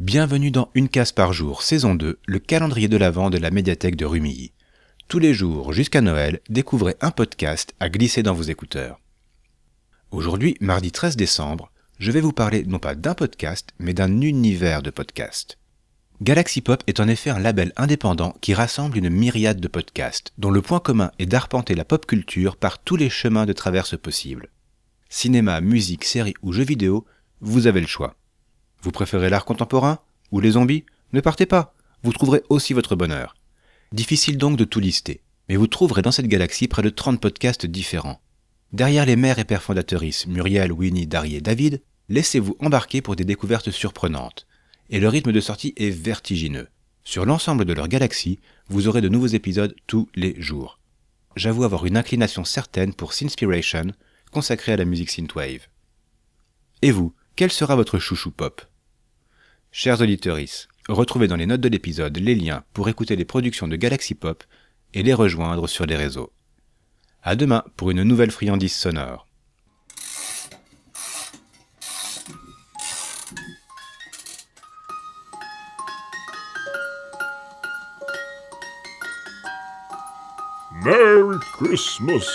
Bienvenue dans Une case par jour, saison 2, le calendrier de l'Avent de la médiathèque de Rumilly. Tous les jours jusqu'à Noël, découvrez un podcast à glisser dans vos écouteurs. Aujourd'hui, mardi 13 décembre, je vais vous parler non pas d'un podcast, mais d'un univers de podcasts. Galaxy Pop est en effet un label indépendant qui rassemble une myriade de podcasts, dont le point commun est d'arpenter la pop culture par tous les chemins de traverse possibles. Cinéma, musique, séries ou jeux vidéo, vous avez le choix. Vous préférez l'art contemporain ou les zombies? Ne partez pas, vous trouverez aussi votre bonheur. Difficile donc de tout lister, mais vous trouverez dans cette galaxie près de 30 podcasts différents. Derrière les mères et pères fondatrices Muriel, Winnie, Dari et David, laissez-vous embarquer pour des découvertes surprenantes. Et le rythme de sortie est vertigineux. Sur l'ensemble de leur galaxie, vous aurez de nouveaux épisodes tous les jours. J'avoue avoir une inclination certaine pour Sinspiration, consacrée à la musique synthwave. Et vous, quel sera votre chouchou pop? Chers auditeurs, retrouvez dans les notes de l'épisode les liens pour écouter les productions de Galaxy Pop et les rejoindre sur les réseaux. À demain pour une nouvelle friandise sonore. Merry Christmas!